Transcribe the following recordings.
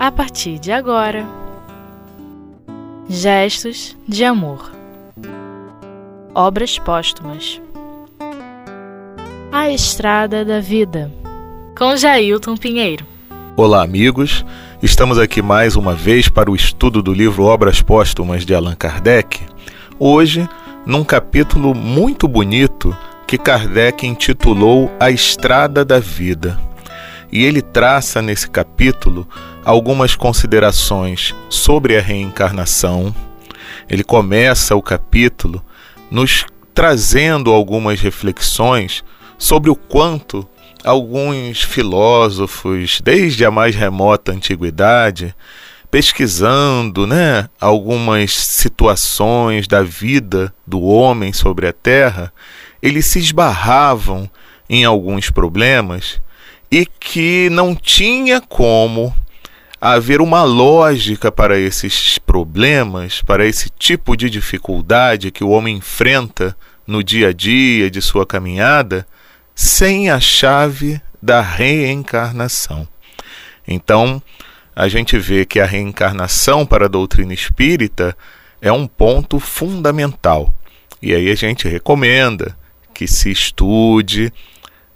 a partir de agora. Gestos de amor. Obras póstumas. A Estrada da Vida. Com Jailton Pinheiro. Olá, amigos. Estamos aqui mais uma vez para o estudo do livro Obras Póstumas de Allan Kardec. Hoje, num capítulo muito bonito que Kardec intitulou A Estrada da Vida. E ele traça nesse capítulo algumas considerações sobre a reencarnação. Ele começa o capítulo nos trazendo algumas reflexões sobre o quanto alguns filósofos, desde a mais remota antiguidade, pesquisando né, algumas situações da vida do homem sobre a Terra, eles se esbarravam em alguns problemas e que não tinha como haver uma lógica para esses problemas, para esse tipo de dificuldade que o homem enfrenta no dia a dia de sua caminhada, sem a chave da reencarnação. Então, a gente vê que a reencarnação para a doutrina espírita é um ponto fundamental. E aí a gente recomenda que se estude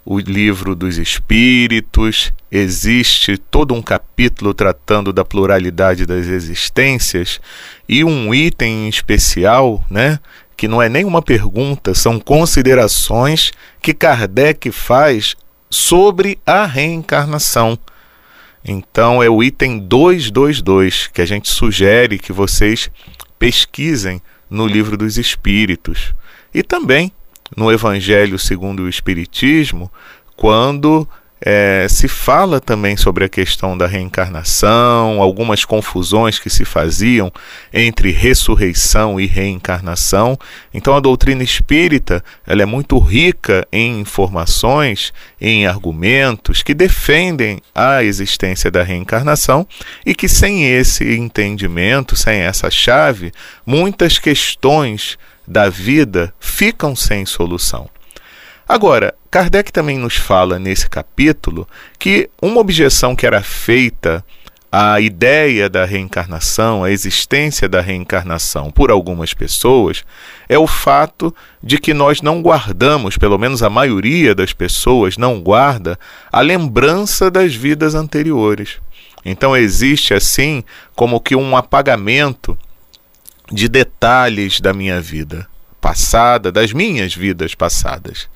o livro dos espíritos, existe todo um capítulo tratando da pluralidade das existências e um item especial, né, que não é nenhuma pergunta, são considerações que Kardec faz sobre a reencarnação. Então é o item 222 que a gente sugere que vocês pesquisem no livro dos espíritos. E também no Evangelho segundo o Espiritismo, quando é, se fala também sobre a questão da reencarnação, algumas confusões que se faziam entre ressurreição e reencarnação. Então a doutrina espírita ela é muito rica em informações, em argumentos que defendem a existência da reencarnação e que sem esse entendimento, sem essa chave, muitas questões da vida ficam sem solução. Agora, Kardec também nos fala nesse capítulo que uma objeção que era feita à ideia da reencarnação, à existência da reencarnação por algumas pessoas, é o fato de que nós não guardamos, pelo menos a maioria das pessoas não guarda, a lembrança das vidas anteriores. Então existe assim como que um apagamento de detalhes da minha vida passada, das minhas vidas passadas.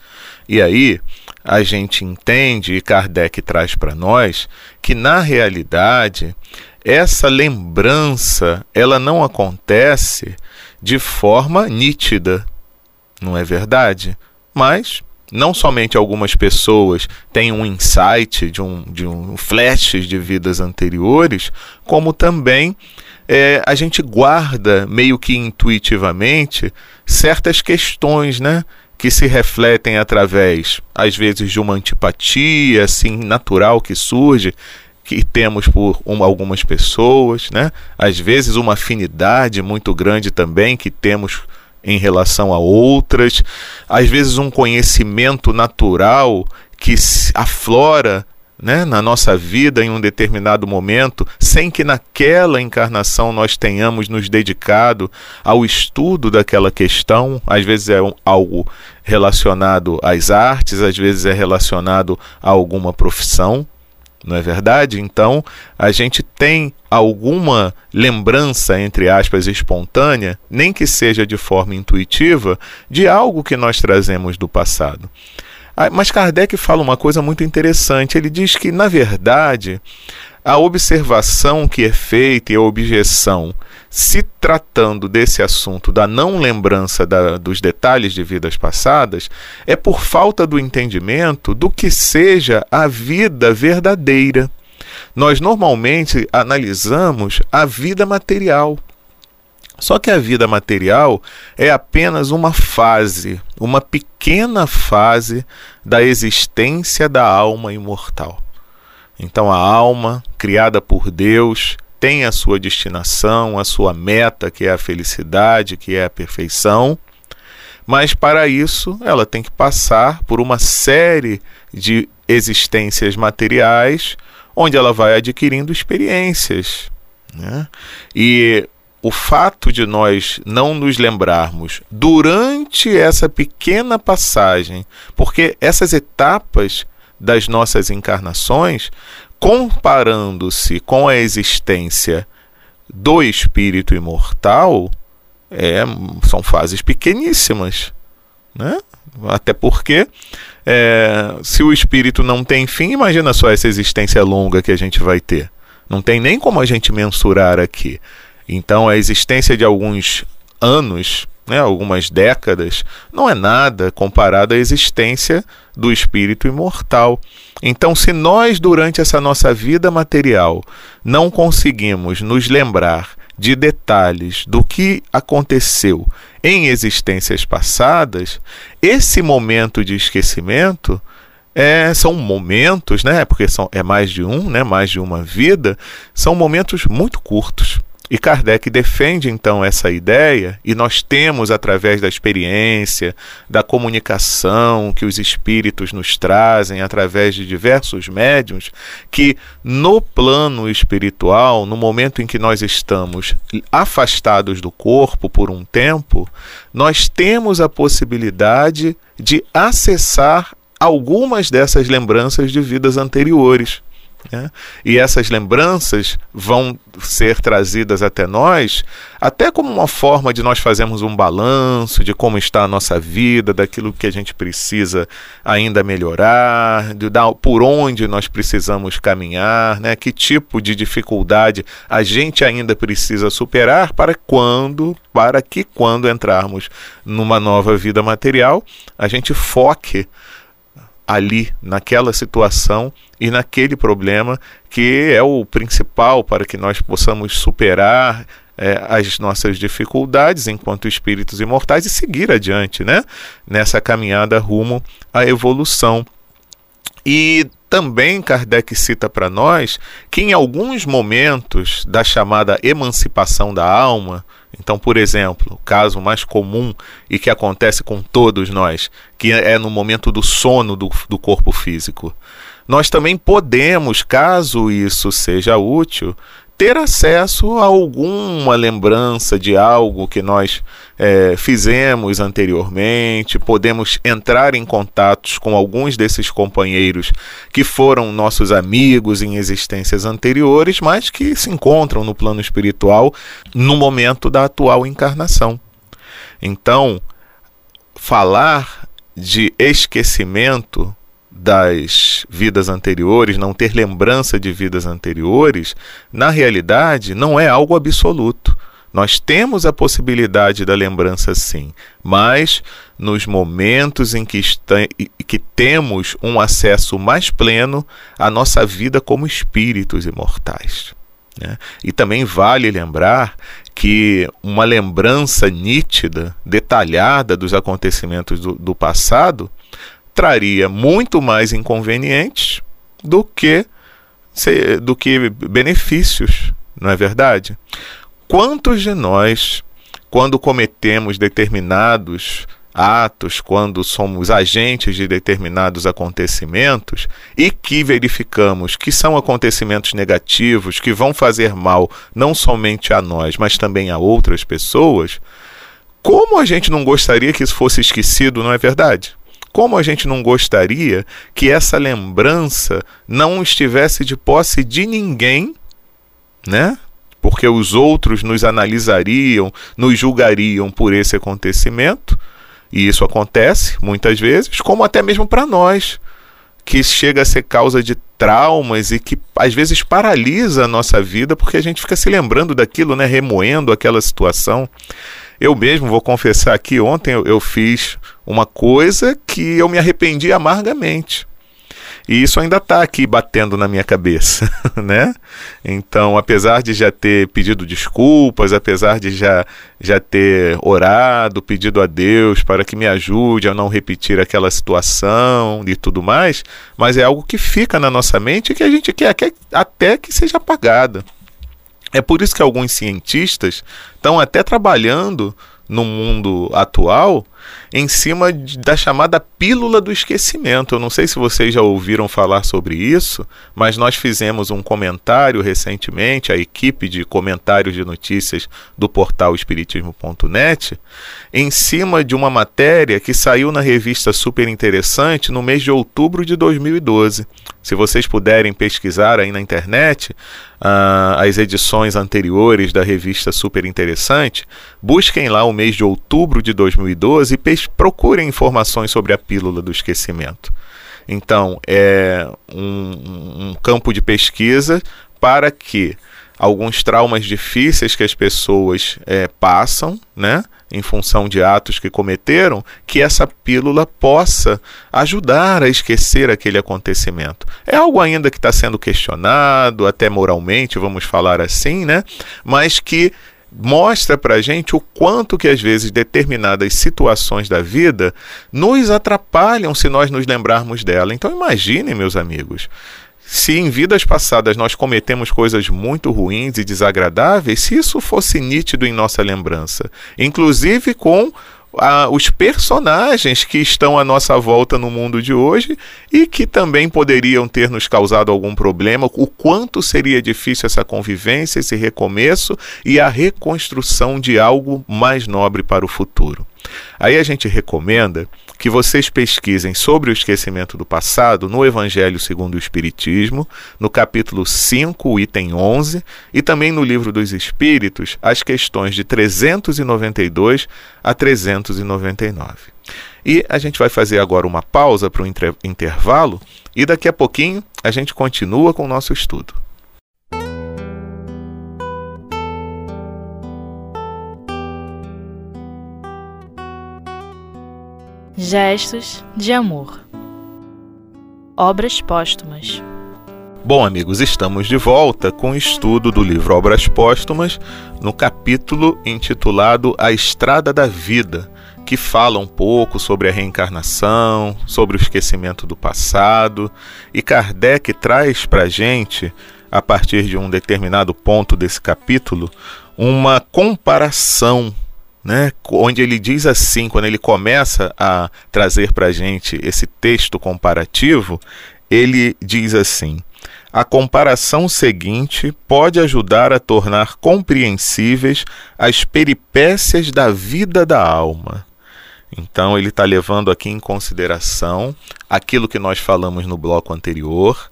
E aí a gente entende, e Kardec traz para nós, que na realidade essa lembrança ela não acontece de forma nítida, não é verdade? Mas não somente algumas pessoas têm um insight de um, de um flashes de vidas anteriores, como também é, a gente guarda meio que intuitivamente certas questões, né? Que se refletem através, às vezes, de uma antipatia assim natural que surge, que temos por uma, algumas pessoas, né? Às vezes uma afinidade muito grande também que temos em relação a outras, às vezes um conhecimento natural que aflora né, na nossa vida em um determinado momento, sem que naquela encarnação nós tenhamos nos dedicado ao estudo daquela questão. Às vezes é algo relacionado às artes, às vezes é relacionado a alguma profissão. Não é verdade? Então, a gente tem alguma lembrança, entre aspas, espontânea, nem que seja de forma intuitiva, de algo que nós trazemos do passado. Ah, mas Kardec fala uma coisa muito interessante. Ele diz que, na verdade, a observação que é feita e a objeção, se tratando desse assunto da não lembrança da, dos detalhes de vidas passadas, é por falta do entendimento do que seja a vida verdadeira. Nós normalmente analisamos a vida material. Só que a vida material é apenas uma fase, uma pequena fase da existência da alma imortal. Então a alma, criada por Deus, tem a sua destinação, a sua meta, que é a felicidade, que é a perfeição, mas para isso ela tem que passar por uma série de existências materiais onde ela vai adquirindo experiências. Né? E o fato de nós não nos lembrarmos durante essa pequena passagem, porque essas etapas das nossas encarnações, comparando-se com a existência do espírito imortal, é, são fases pequeníssimas. Né? Até porque, é, se o espírito não tem fim, imagina só essa existência longa que a gente vai ter. Não tem nem como a gente mensurar aqui. Então, a existência de alguns anos, né, algumas décadas, não é nada comparado à existência do espírito imortal. Então, se nós, durante essa nossa vida material, não conseguimos nos lembrar de detalhes do que aconteceu em existências passadas, esse momento de esquecimento é, são momentos, né? Porque são, é mais de um, né? Mais de uma vida, são momentos muito curtos. E Kardec defende então essa ideia, e nós temos, através da experiência, da comunicação que os espíritos nos trazem, através de diversos médiums, que no plano espiritual, no momento em que nós estamos afastados do corpo por um tempo, nós temos a possibilidade de acessar algumas dessas lembranças de vidas anteriores. Né? E essas lembranças vão ser trazidas até nós, até como uma forma de nós fazermos um balanço de como está a nossa vida, daquilo que a gente precisa ainda melhorar, de dar, por onde nós precisamos caminhar, né? que tipo de dificuldade a gente ainda precisa superar para quando, para que quando entrarmos numa nova vida material, a gente foque ali, naquela situação e naquele problema que é o principal para que nós possamos superar é, as nossas dificuldades enquanto espíritos imortais e seguir adiante, né? Nessa caminhada rumo à evolução. E também Kardec cita para nós que em alguns momentos da chamada emancipação da alma, então, por exemplo, o caso mais comum e que acontece com todos nós, que é no momento do sono do, do corpo físico, nós também podemos, caso isso seja útil, ter acesso a alguma lembrança de algo que nós é, fizemos anteriormente, podemos entrar em contatos com alguns desses companheiros que foram nossos amigos em existências anteriores, mas que se encontram no plano espiritual no momento da atual encarnação. Então, falar de esquecimento das vidas anteriores, não ter lembrança de vidas anteriores, na realidade não é algo absoluto. Nós temos a possibilidade da lembrança sim, mas nos momentos em que, que temos um acesso mais pleno à nossa vida como espíritos imortais. Né? E também vale lembrar que uma lembrança nítida, detalhada dos acontecimentos do, do passado, traria muito mais inconvenientes do que, do que benefícios, não é verdade? Quantos de nós, quando cometemos determinados atos, quando somos agentes de determinados acontecimentos e que verificamos que são acontecimentos negativos que vão fazer mal não somente a nós, mas também a outras pessoas, como a gente não gostaria que isso fosse esquecido, não é verdade? Como a gente não gostaria que essa lembrança não estivesse de posse de ninguém, né? Porque os outros nos analisariam, nos julgariam por esse acontecimento, e isso acontece muitas vezes, como até mesmo para nós, que chega a ser causa de traumas e que às vezes paralisa a nossa vida porque a gente fica se lembrando daquilo, né, remoendo aquela situação. Eu mesmo vou confessar aqui, ontem eu, eu fiz uma coisa que eu me arrependi amargamente. E isso ainda está aqui batendo na minha cabeça, né? Então, apesar de já ter pedido desculpas, apesar de já, já ter orado, pedido a Deus para que me ajude a não repetir aquela situação e tudo mais, mas é algo que fica na nossa mente e que a gente quer, quer até que seja apagada. É por isso que alguns cientistas estão até trabalhando no mundo atual em cima da chamada pílula do esquecimento. Eu não sei se vocês já ouviram falar sobre isso, mas nós fizemos um comentário recentemente, a equipe de comentários de notícias do portal Espiritismo.net, em cima de uma matéria que saiu na revista Super Interessante no mês de outubro de 2012. Se vocês puderem pesquisar aí na internet uh, as edições anteriores da revista Super Interessante, busquem lá o mês de outubro de 2012 e procurem informações sobre a pílula do esquecimento. Então, é um, um campo de pesquisa para que alguns traumas difíceis que as pessoas é, passam, né? em função de atos que cometeram, que essa pílula possa ajudar a esquecer aquele acontecimento. É algo ainda que está sendo questionado, até moralmente, vamos falar assim, né? Mas que mostra para a gente o quanto que às vezes determinadas situações da vida nos atrapalham se nós nos lembrarmos dela. Então imaginem, meus amigos, se em vidas passadas nós cometemos coisas muito ruins e desagradáveis, se isso fosse nítido em nossa lembrança, inclusive com ah, os personagens que estão à nossa volta no mundo de hoje e que também poderiam ter nos causado algum problema, o quanto seria difícil essa convivência, esse recomeço e a reconstrução de algo mais nobre para o futuro. Aí a gente recomenda que vocês pesquisem sobre o esquecimento do passado no Evangelho segundo o Espiritismo, no capítulo 5, item 11, e também no Livro dos Espíritos, as questões de 392 a 399. E a gente vai fazer agora uma pausa para o intervalo e daqui a pouquinho a gente continua com o nosso estudo. Gestos de amor. Obras póstumas. Bom, amigos, estamos de volta com o estudo do livro Obras Póstumas, no capítulo intitulado A Estrada da Vida, que fala um pouco sobre a reencarnação, sobre o esquecimento do passado, e Kardec traz para a gente, a partir de um determinado ponto desse capítulo, uma comparação né, onde ele diz assim, quando ele começa a trazer para a gente esse texto comparativo, ele diz assim: a comparação seguinte pode ajudar a tornar compreensíveis as peripécias da vida da alma. Então, ele está levando aqui em consideração aquilo que nós falamos no bloco anterior,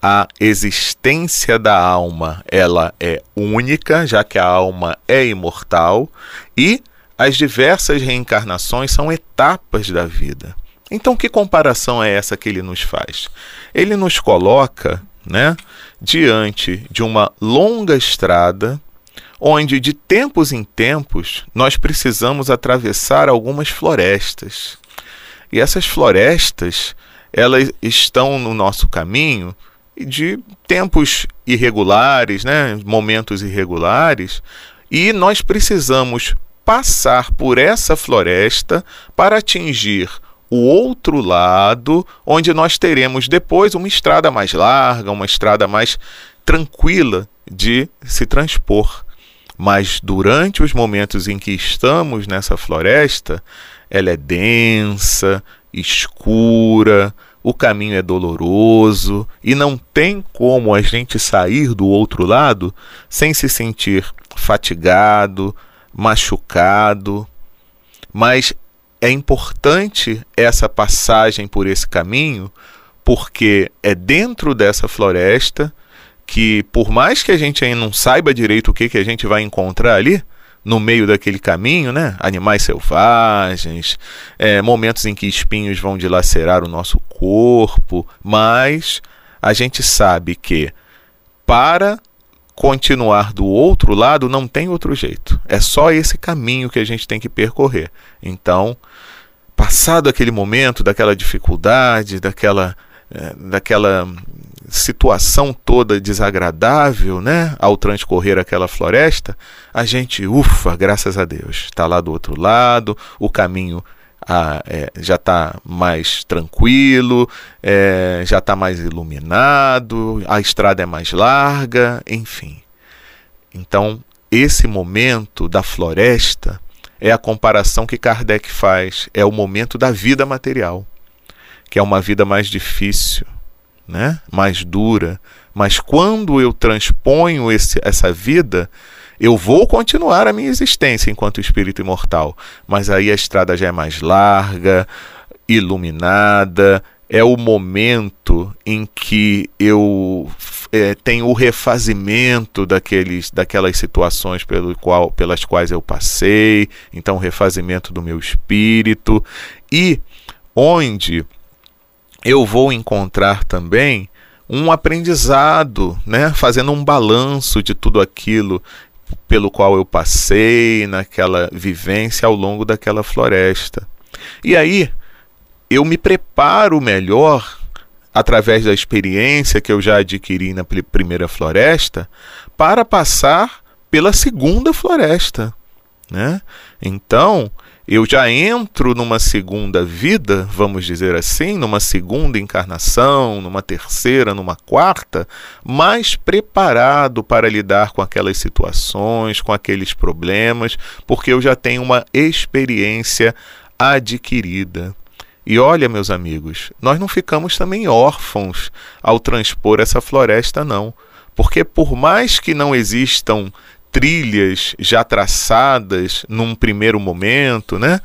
a existência da alma ela é única, já que a alma é imortal, e as diversas reencarnações são etapas da vida. Então, que comparação é essa que ele nos faz? Ele nos coloca né, diante de uma longa estrada onde, de tempos em tempos, nós precisamos atravessar algumas florestas. E essas florestas, elas estão no nosso caminho de tempos irregulares, né, momentos irregulares, e nós precisamos passar por essa floresta para atingir o outro lado, onde nós teremos depois uma estrada mais larga, uma estrada mais tranquila de se transpor. Mas durante os momentos em que estamos nessa floresta, ela é densa, escura, o caminho é doloroso e não tem como a gente sair do outro lado sem se sentir fatigado, machucado. Mas é importante essa passagem por esse caminho, porque é dentro dessa floresta que, por mais que a gente ainda não saiba direito o que, que a gente vai encontrar ali, no meio daquele caminho, né? Animais selvagens, é, momentos em que espinhos vão dilacerar o nosso corpo, mas a gente sabe que para continuar do outro lado não tem outro jeito. É só esse caminho que a gente tem que percorrer. Então, passado aquele momento, daquela dificuldade, daquela, é, daquela situação toda desagradável, né, ao transcorrer aquela floresta, a gente, ufa, graças a Deus, está lá do outro lado, o caminho ah, é, já está mais tranquilo, é, já está mais iluminado, a estrada é mais larga, enfim. Então, esse momento da floresta é a comparação que Kardec faz, é o momento da vida material, que é uma vida mais difícil, né? mais dura, mas quando eu transponho esse, essa vida, eu vou continuar a minha existência enquanto espírito imortal, mas aí a estrada já é mais larga, iluminada, é o momento em que eu é, tenho o refazimento daqueles, daquelas situações pelo qual, pelas quais eu passei, então o refazimento do meu espírito, e onde eu vou encontrar também um aprendizado, né? fazendo um balanço de tudo aquilo pelo qual eu passei naquela vivência ao longo daquela floresta. E aí eu me preparo melhor através da experiência que eu já adquiri na primeira floresta para passar pela segunda floresta, né? Então, eu já entro numa segunda vida, vamos dizer assim, numa segunda encarnação, numa terceira, numa quarta, mais preparado para lidar com aquelas situações, com aqueles problemas, porque eu já tenho uma experiência adquirida. E olha, meus amigos, nós não ficamos também órfãos ao transpor essa floresta, não. Porque por mais que não existam trilhas já traçadas num primeiro momento, né?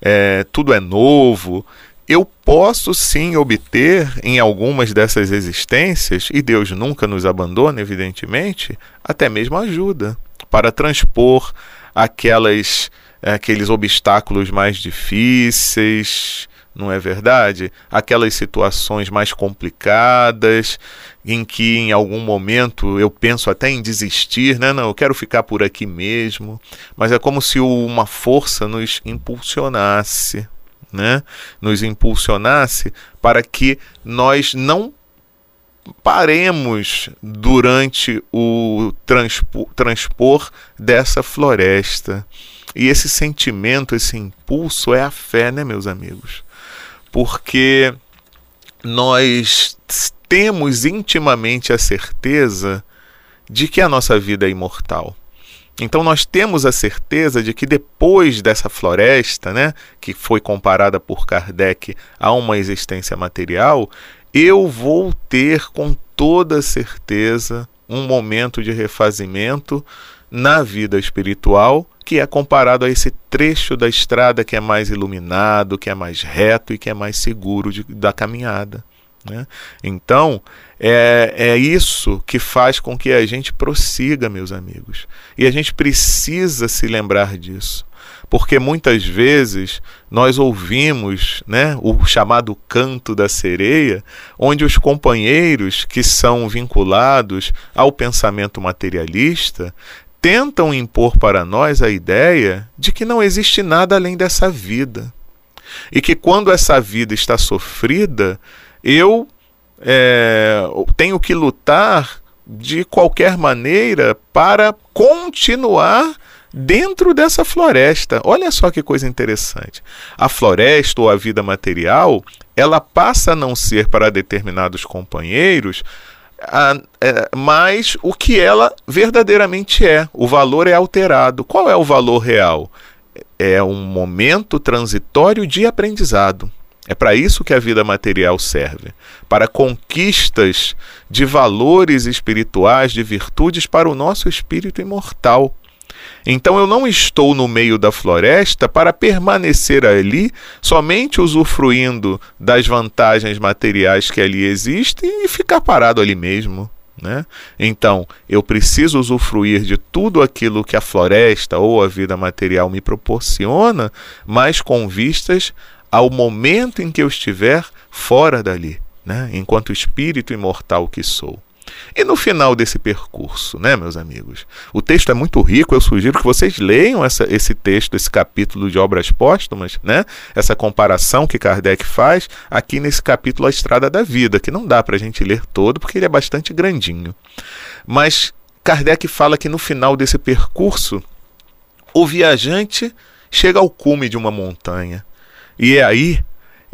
É, tudo é novo. Eu posso sim obter em algumas dessas existências, e Deus nunca nos abandona, evidentemente, até mesmo ajuda para transpor aquelas, aqueles obstáculos mais difíceis, não é verdade? Aquelas situações mais complicadas, em que em algum momento eu penso até em desistir, né? Não, eu quero ficar por aqui mesmo. Mas é como se uma força nos impulsionasse, né? Nos impulsionasse para que nós não paremos durante o transpor, transpor dessa floresta. E esse sentimento, esse impulso é a fé, né, meus amigos? Porque nós temos intimamente a certeza de que a nossa vida é imortal. Então nós temos a certeza de que depois dessa floresta, né, que foi comparada por Kardec a uma existência material, eu vou ter com toda certeza um momento de refazimento na vida espiritual que é comparado a esse trecho da estrada que é mais iluminado, que é mais reto e que é mais seguro de, da caminhada. Né? Então, é, é isso que faz com que a gente prossiga, meus amigos. E a gente precisa se lembrar disso. Porque muitas vezes nós ouvimos né, o chamado canto da sereia, onde os companheiros que são vinculados ao pensamento materialista tentam impor para nós a ideia de que não existe nada além dessa vida. E que quando essa vida está sofrida, eu é, tenho que lutar de qualquer maneira para continuar dentro dessa floresta. Olha só que coisa interessante. A floresta ou a vida material, ela passa a não ser para determinados companheiros a, é, o que ela verdadeiramente é. O valor é alterado. Qual é o valor real? É um momento transitório de aprendizado. É para isso que a vida material serve para conquistas de valores espirituais, de virtudes para o nosso espírito imortal. Então eu não estou no meio da floresta para permanecer ali somente usufruindo das vantagens materiais que ali existem e ficar parado ali mesmo. Né? Então, eu preciso usufruir de tudo aquilo que a floresta ou a vida material me proporciona, mas com vistas ao momento em que eu estiver fora dali, né? enquanto espírito imortal que sou. E no final desse percurso, né, meus amigos? O texto é muito rico, eu sugiro que vocês leiam essa, esse texto, esse capítulo de Obras Póstumas, né? Essa comparação que Kardec faz aqui nesse capítulo A Estrada da Vida, que não dá para a gente ler todo porque ele é bastante grandinho. Mas Kardec fala que no final desse percurso, o viajante chega ao cume de uma montanha. E é aí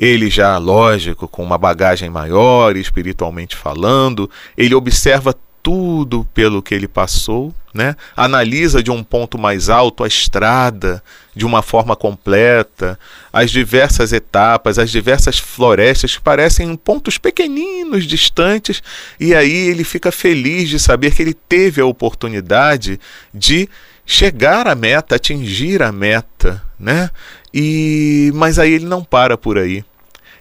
ele já, lógico, com uma bagagem maior, espiritualmente falando, ele observa tudo pelo que ele passou né? analisa de um ponto mais alto a estrada de uma forma completa, as diversas etapas, as diversas florestas que parecem pontos pequeninos, distantes, e aí ele fica feliz de saber que ele teve a oportunidade de chegar à meta, atingir a meta, né? E mas aí ele não para por aí.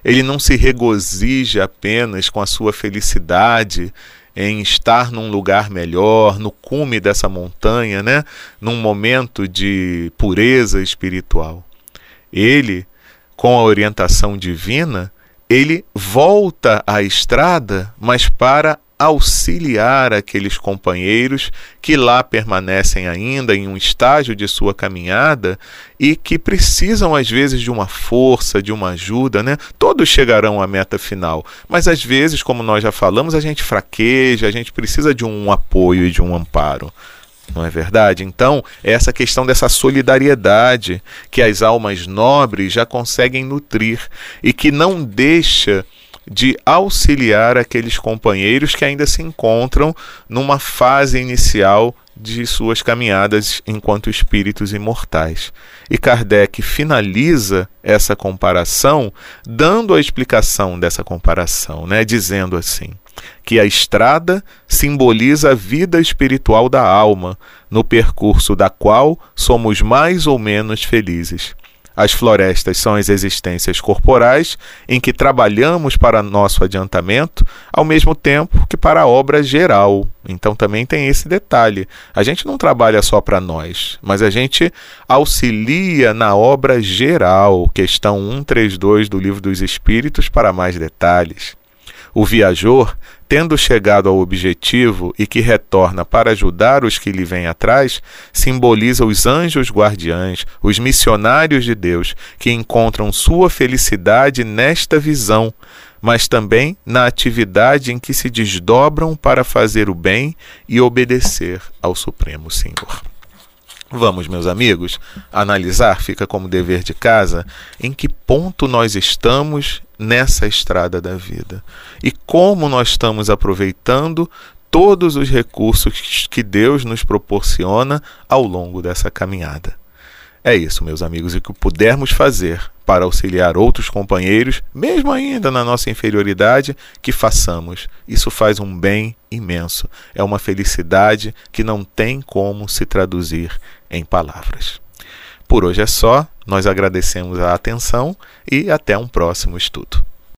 Ele não se regozija apenas com a sua felicidade em estar num lugar melhor, no cume dessa montanha, né? num momento de pureza espiritual. Ele, com a orientação divina, ele volta à estrada, mas para auxiliar aqueles companheiros que lá permanecem ainda em um estágio de sua caminhada e que precisam às vezes de uma força, de uma ajuda, né? Todos chegarão à meta final, mas às vezes, como nós já falamos, a gente fraqueja, a gente precisa de um apoio e de um amparo. Não é verdade? Então, é essa questão dessa solidariedade que as almas nobres já conseguem nutrir e que não deixa de auxiliar aqueles companheiros que ainda se encontram numa fase inicial de suas caminhadas enquanto espíritos imortais. E Kardec finaliza essa comparação dando a explicação dessa comparação, né, dizendo assim: que a estrada simboliza a vida espiritual da alma, no percurso da qual somos mais ou menos felizes. As florestas são as existências corporais em que trabalhamos para nosso adiantamento, ao mesmo tempo que para a obra geral. Então também tem esse detalhe. A gente não trabalha só para nós, mas a gente auxilia na obra geral. Questão 132 do Livro dos Espíritos para mais detalhes. O viajor tendo chegado ao objetivo e que retorna para ajudar os que lhe vêm atrás, simboliza os anjos guardiães, os missionários de Deus, que encontram sua felicidade nesta visão, mas também na atividade em que se desdobram para fazer o bem e obedecer ao Supremo Senhor. Vamos, meus amigos, analisar, fica como dever de casa, em que ponto nós estamos nessa estrada da vida e como nós estamos aproveitando todos os recursos que Deus nos proporciona ao longo dessa caminhada. É isso, meus amigos, e o que pudermos fazer para auxiliar outros companheiros, mesmo ainda na nossa inferioridade, que façamos. Isso faz um bem imenso. É uma felicidade que não tem como se traduzir em palavras. Por hoje é só, nós agradecemos a atenção e até um próximo estudo.